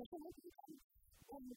我现在就是，我们。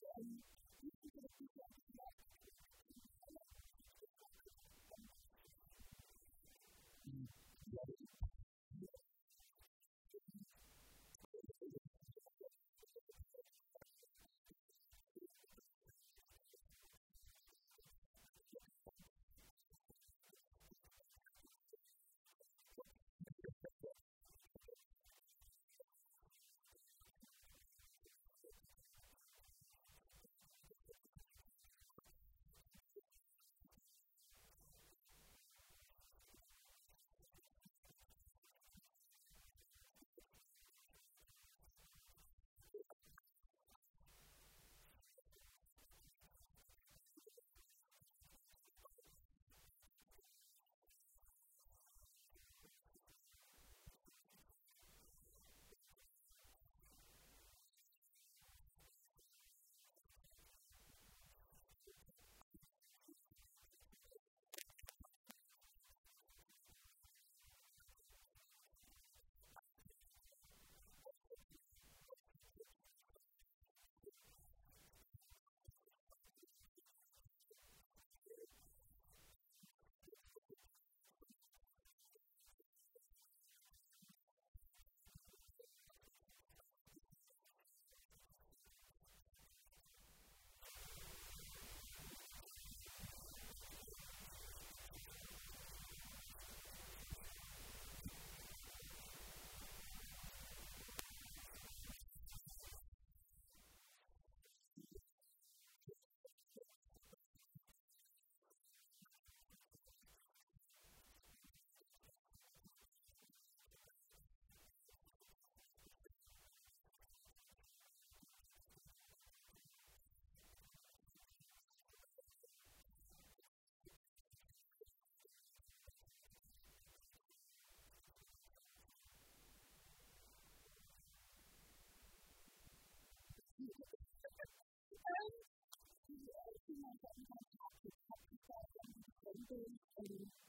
and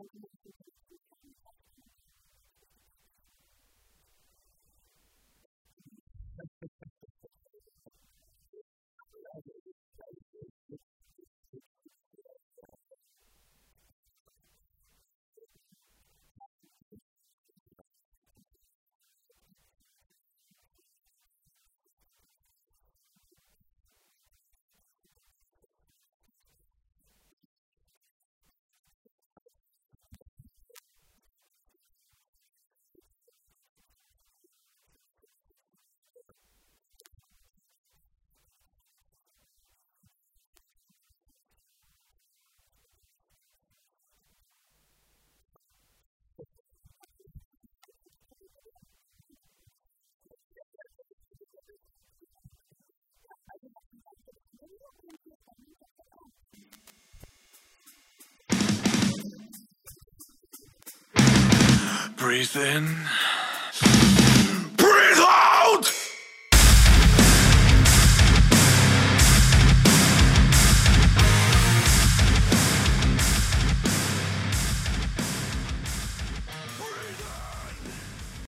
Thank you. Breathe in.